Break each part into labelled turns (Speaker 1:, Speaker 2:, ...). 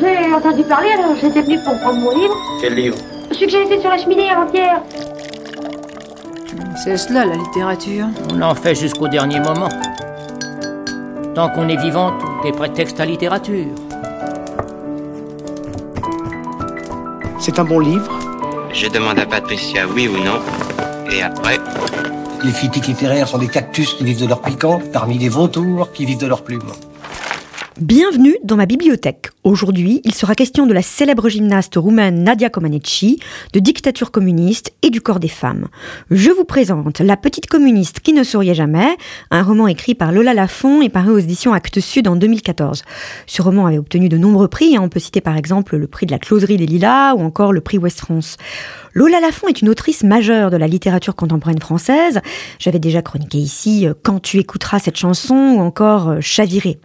Speaker 1: J'ai entendu parler, alors j'étais venu pour prendre mon livre.
Speaker 2: Quel livre
Speaker 1: Celui que j'ai laissé sur la cheminée avant-hier.
Speaker 3: C'est cela la littérature.
Speaker 4: On en fait jusqu'au dernier moment. Tant qu'on est vivant, tout est prétexte à littérature.
Speaker 5: C'est un bon livre.
Speaker 6: Je demande à Patricia oui ou non. Et après,
Speaker 5: Les critiques littéraires sont des cactus qui vivent de leur piquant, parmi les vautours qui vivent de leurs plumes.
Speaker 7: Bienvenue dans ma bibliothèque. Aujourd'hui, il sera question de la célèbre gymnaste roumaine Nadia Comaneci, de dictature communiste et du corps des femmes. Je vous présente La petite communiste qui ne souriait jamais, un roman écrit par Lola Lafont et paru aux éditions Actes Sud en 2014. Ce roman avait obtenu de nombreux prix, hein. on peut citer par exemple le prix de la closerie des Lilas ou encore le prix West France. Lola Lafont est une autrice majeure de la littérature contemporaine française. J'avais déjà chroniqué ici euh, Quand tu écouteras cette chanson ou encore euh, Chaviré.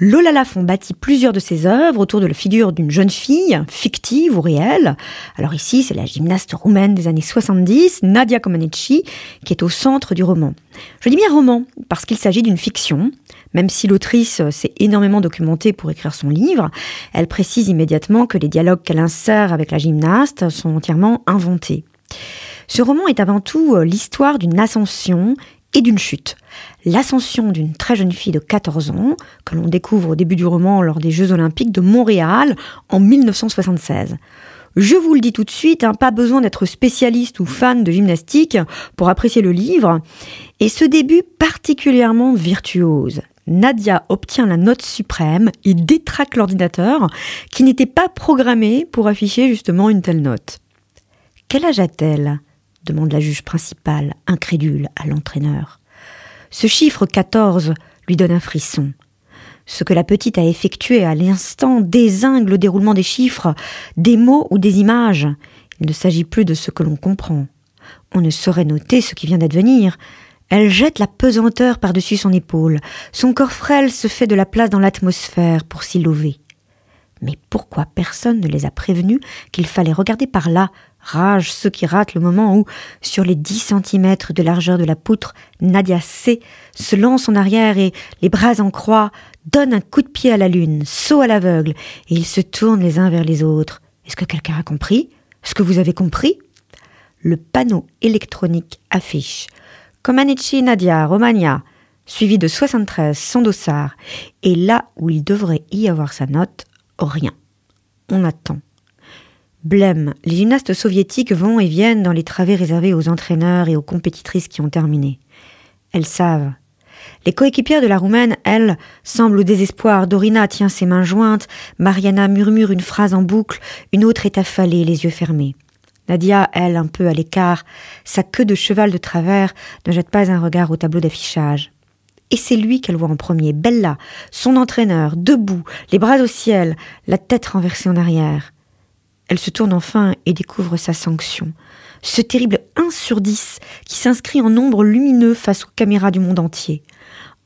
Speaker 7: Lola Lafont bâtit plusieurs de ses œuvres autour de la figure d'une jeune fille, fictive ou réelle. Alors ici, c'est la gymnaste roumaine des années 70, Nadia Comaneci, qui est au centre du roman. Je dis bien roman, parce qu'il s'agit d'une fiction. Même si l'autrice s'est énormément documentée pour écrire son livre, elle précise immédiatement que les dialogues qu'elle insère avec la gymnaste sont entièrement inventés. Ce roman est avant tout euh, l'histoire d'une ascension et d'une chute. L'ascension d'une très jeune fille de 14 ans, que l'on découvre au début du roman lors des Jeux olympiques de Montréal en 1976. Je vous le dis tout de suite, hein, pas besoin d'être spécialiste ou fan de gymnastique pour apprécier le livre. Et ce début particulièrement virtuose. Nadia obtient la note suprême et détraque l'ordinateur qui n'était pas programmé pour afficher justement une telle note. Quel âge a-t-elle? Demande la juge principale, incrédule, à l'entraîneur. Ce chiffre 14 lui donne un frisson. Ce que la petite a effectué à l'instant désingue le déroulement des chiffres, des mots ou des images. Il ne s'agit plus de ce que l'on comprend. On ne saurait noter ce qui vient d'advenir. Elle jette la pesanteur par-dessus son épaule. Son corps frêle se fait de la place dans l'atmosphère pour s'y lever. Mais pourquoi personne ne les a prévenus qu'il fallait regarder par là? Rage ceux qui ratent le moment où, sur les dix centimètres de largeur de la poutre, Nadia C se lance en arrière et, les bras en croix, donne un coup de pied à la lune, saut à l'aveugle, et ils se tournent les uns vers les autres. Est-ce que quelqu'un a compris? Est-ce que vous avez compris? Le panneau électronique affiche Comaneci Nadia, Romagna, suivi de 73 sans dossard, et là où il devrait y avoir sa note, rien. On attend. Blême, les gymnastes soviétiques vont et viennent dans les travées réservés aux entraîneurs et aux compétitrices qui ont terminé. Elles savent. Les coéquipières de la Roumaine, elles, semblent au désespoir. Dorina tient ses mains jointes, Mariana murmure une phrase en boucle, une autre est affalée, les yeux fermés. Nadia, elle, un peu à l'écart, sa queue de cheval de travers, ne jette pas un regard au tableau d'affichage. Et c'est lui qu'elle voit en premier, Bella, son entraîneur, debout, les bras au ciel, la tête renversée en arrière. Elle se tourne enfin et découvre sa sanction. Ce terrible 1 sur 10 qui s'inscrit en nombre lumineux face aux caméras du monde entier.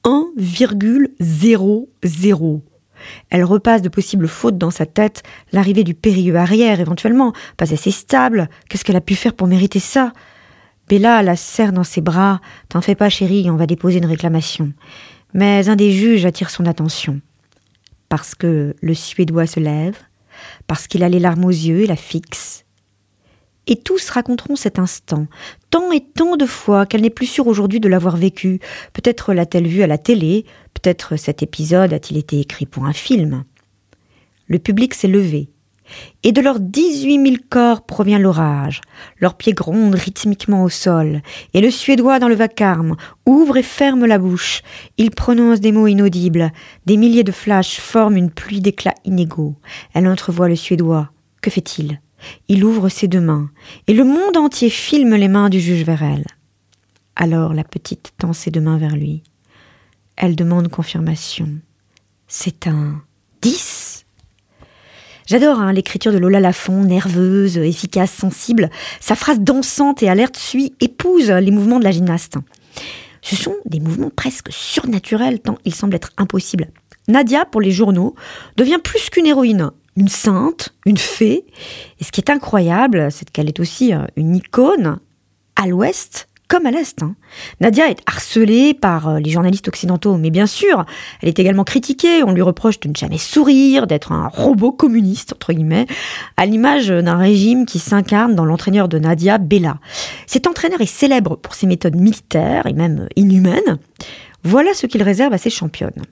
Speaker 7: 1,00. Elle repasse de possibles fautes dans sa tête, l'arrivée du périlleux arrière éventuellement, pas assez stable, qu'est-ce qu'elle a pu faire pour mériter ça? Bella la serre dans ses bras, t'en fais pas chérie, on va déposer une réclamation. Mais un des juges attire son attention. Parce que le Suédois se lève, parce qu'il a les larmes aux yeux et la fixe. Et tous raconteront cet instant, tant et tant de fois qu'elle n'est plus sûre aujourd'hui de l'avoir vécu. Peut-être l'a-t-elle vu à la télé, peut-être cet épisode a-t-il été écrit pour un film. Le public s'est levé, et de leurs dix-huit mille corps provient l'orage. Leurs pieds grondent rythmiquement au sol, et le Suédois dans le vacarme ouvre et ferme la bouche. Il prononce des mots inaudibles. Des milliers de flashs forment une pluie d'éclats inégaux. Elle entrevoit le Suédois. Que fait-il? Il ouvre ses deux mains, et le monde entier filme les mains du juge vers elle. Alors la petite tend ses deux mains vers lui. Elle demande confirmation. C'est un dix? J'adore hein, l'écriture de Lola Lafont, nerveuse, efficace, sensible. Sa phrase dansante et alerte suit, épouse les mouvements de la gymnaste. Ce sont des mouvements presque surnaturels tant ils semblent être impossibles. Nadia, pour les journaux, devient plus qu'une héroïne, une sainte, une fée. Et ce qui est incroyable, c'est qu'elle est aussi euh, une icône à l'ouest comme à l'Est. hein. Nadia est harcelée par euh, les journalistes occidentaux, mais bien sûr, elle est également critiquée. On lui reproche de ne jamais sourire, d'être un robot communiste, entre guillemets, à l'image d'un régime qui s'incarne dans l'entraîneur de Nadia, Bella. Cet entraîneur est célèbre pour ses méthodes militaires et même inhumaines. Voilà ce qu'il réserve à ses championnes.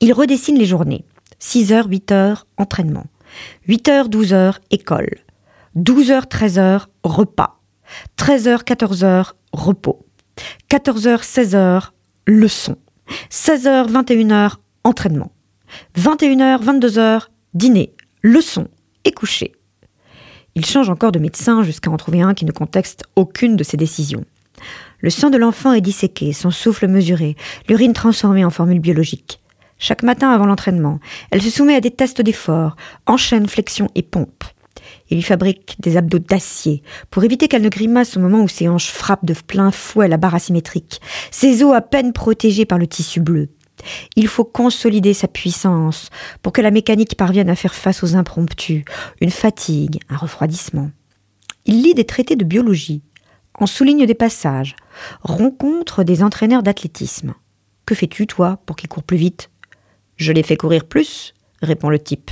Speaker 7: Il redessine les journées. 6h, 8h, entraînement. 8h, 12h, école. 12h, 13h, repas. 13h, 14h, repos. 14h, 16h, leçon. 16h, 21h, entraînement. 21h, 22h, dîner, leçon et coucher. Il change encore de médecin jusqu'à en trouver un qui ne contexte aucune de ses décisions. Le sang de l'enfant est disséqué, son souffle mesuré, l'urine transformée en formule biologique. Chaque matin avant l'entraînement, elle se soumet à des tests d'effort, enchaîne flexion et pompe. Il lui fabrique des abdos d'acier pour éviter qu'elle ne grimace au moment où ses hanches frappent de plein fouet la barre asymétrique, ses os à peine protégés par le tissu bleu. Il faut consolider sa puissance pour que la mécanique parvienne à faire face aux impromptus, une fatigue, un refroidissement. Il lit des traités de biologie, en souligne des passages, rencontre des entraîneurs d'athlétisme. Que fais-tu, toi, pour qu'ils courent plus vite? Je les fais courir plus, répond le type.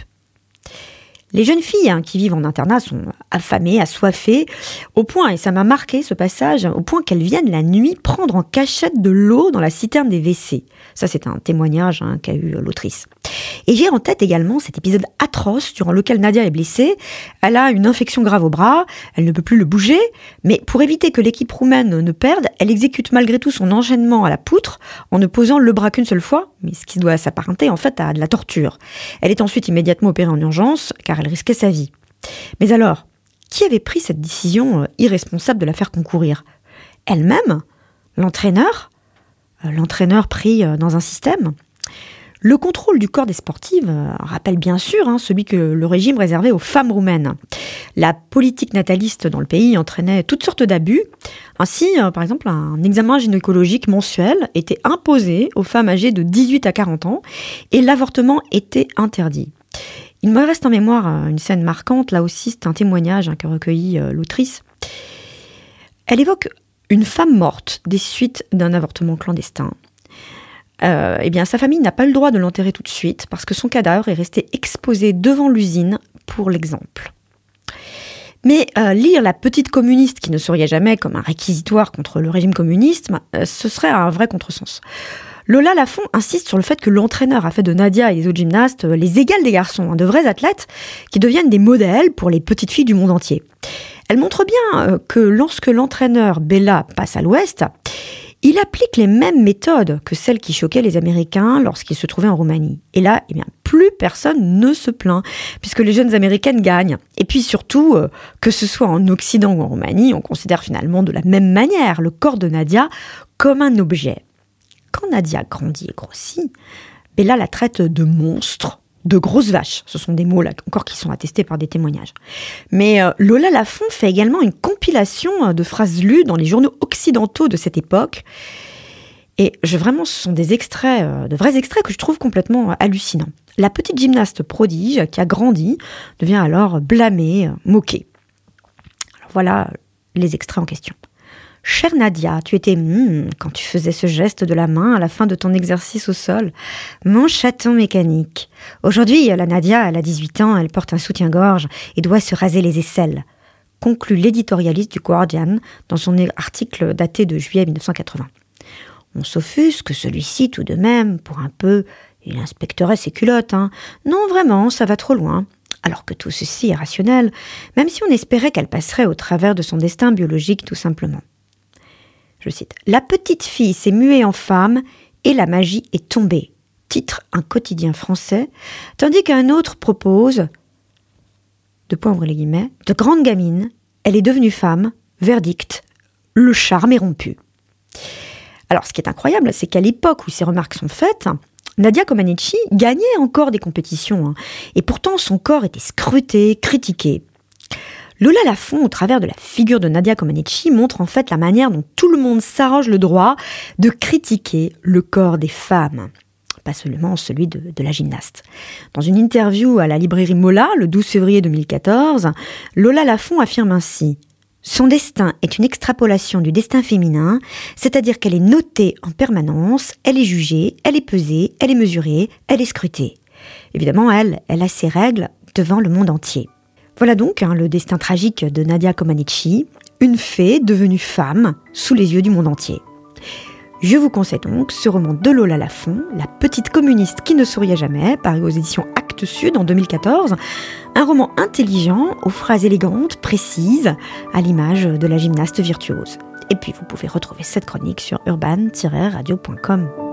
Speaker 7: Les jeunes filles hein, qui vivent en internat sont affamées, assoiffées, au point, et ça m'a marqué ce passage, au point qu'elles viennent la nuit prendre en cachette de l'eau dans la citerne des WC. Ça, c'est un témoignage hein, qu'a eu l'autrice. Et j'ai en tête également cet épisode atroce durant lequel Nadia est blessée. Elle a une infection grave au bras, elle ne peut plus le bouger, mais pour éviter que l'équipe roumaine ne perde, elle exécute malgré tout son enchaînement à la poutre en ne posant le bras qu'une seule fois, mais ce qui doit s'apparenter en fait à de la torture. Elle est ensuite immédiatement opérée en urgence car elle risquait sa vie. Mais alors, qui avait pris cette décision euh, irresponsable de la faire concourir? Elle-même? L'entraîneur? Euh, L'entraîneur pris euh, dans un système? Le contrôle du corps des sportives rappelle bien sûr hein, celui que le régime réservait aux femmes roumaines. La politique nataliste dans le pays entraînait toutes sortes d'abus. Ainsi, par exemple, un examen gynécologique mensuel était imposé aux femmes âgées de 18 à 40 ans et l'avortement était interdit. Il me reste en mémoire euh, une scène marquante, là aussi c'est un témoignage hein, que recueillit euh, l'autrice. Elle évoque une femme morte des suites d'un avortement clandestin. Euh, eh bien, sa famille n'a pas le droit de l'enterrer tout de suite parce que son cadavre est resté exposé devant l'usine pour l'exemple. Mais lire la petite communiste qui ne souriait jamais comme un réquisitoire contre le régime communiste, ce serait un vrai contresens. Lola Lafont insiste sur le fait que l'entraîneur a fait de Nadia et des autres gymnastes euh, les égales des garçons, hein, de vrais athlètes qui deviennent des modèles pour les petites filles du monde entier. Elle montre bien euh, que lorsque l'entraîneur Bella passe à l'ouest, il applique les mêmes méthodes que celles qui choquaient les Américains lorsqu'ils se trouvaient en Roumanie. Et là, eh bien, plus personne ne se plaint, puisque les jeunes Américaines gagnent. Et puis surtout, euh, que ce soit en Occident ou en Roumanie, on considère finalement de la même manière le corps de Nadia comme un objet. Quand Nadia grandit et grossit, Bella la traite de monstre, de grosse vache. Ce sont des mots là encore qui sont attestés par des témoignages. Mais euh, Lola Lafont fait également une compilation euh, de phrases lues dans les journaux occidentaux de cette époque. Et je, vraiment, ce sont des extraits, euh, de vrais extraits que je trouve complètement hallucinants. La petite gymnaste prodige qui a grandi devient alors blâmée, moquée. Alors voilà les extraits en question. Chère Nadia, tu étais hmm, quand tu faisais ce geste de la main à la fin de ton exercice au sol. Mon chaton mécanique. Aujourd'hui, la Nadia, elle a 18 ans, elle porte un soutien-gorge et doit se raser les aisselles. Conclut l'éditorialiste du Guardian dans son article daté de juillet 1980. On s'offusque, celui-ci, tout de même, pour un peu, il inspecterait ses culottes. Hein. Non, vraiment, ça va trop loin. Alors que tout ceci est rationnel, même si on espérait qu'elle passerait au travers de son destin biologique tout simplement. La petite fille s'est muée en femme et la magie est tombée. Titre un quotidien français, tandis qu'un autre propose de point les guillemets, de grande gamine, elle est devenue femme, verdict, le charme est rompu. Alors, ce qui est incroyable, c'est qu'à l'époque où ces remarques sont faites, Nadia Comaneci gagnait encore des compétitions, hein, et pourtant son corps était scruté, critiqué. Lola Lafont, au travers de la figure de Nadia Comaneci, montre en fait la manière dont tout le monde s'arroge le droit de critiquer le corps des femmes pas seulement celui de, de, la gymnaste. Dans une interview à la librairie Mola le 12 février 2014, Lola Lafont affirme ainsi Son destin est une extrapolation du destin féminin, c'est-à-dire qu'elle est notée en permanence, elle est jugée, elle est pesée, elle est mesurée, elle est scrutée. Évidemment, elle, elle a ses règles devant le monde entier. Voilà donc hein, le destin tragique de Nadia Comaneci, une fée devenue femme sous les yeux du monde entier. Je vous conseille donc ce roman de Lola Lafont, La petite communiste qui ne souriait jamais, paru aux éditions Actes Sud en 2014. Un roman intelligent, aux phrases élégantes, précises, à l'image de la gymnaste virtuose. Et puis vous pouvez retrouver cette chronique sur urban-radio.com.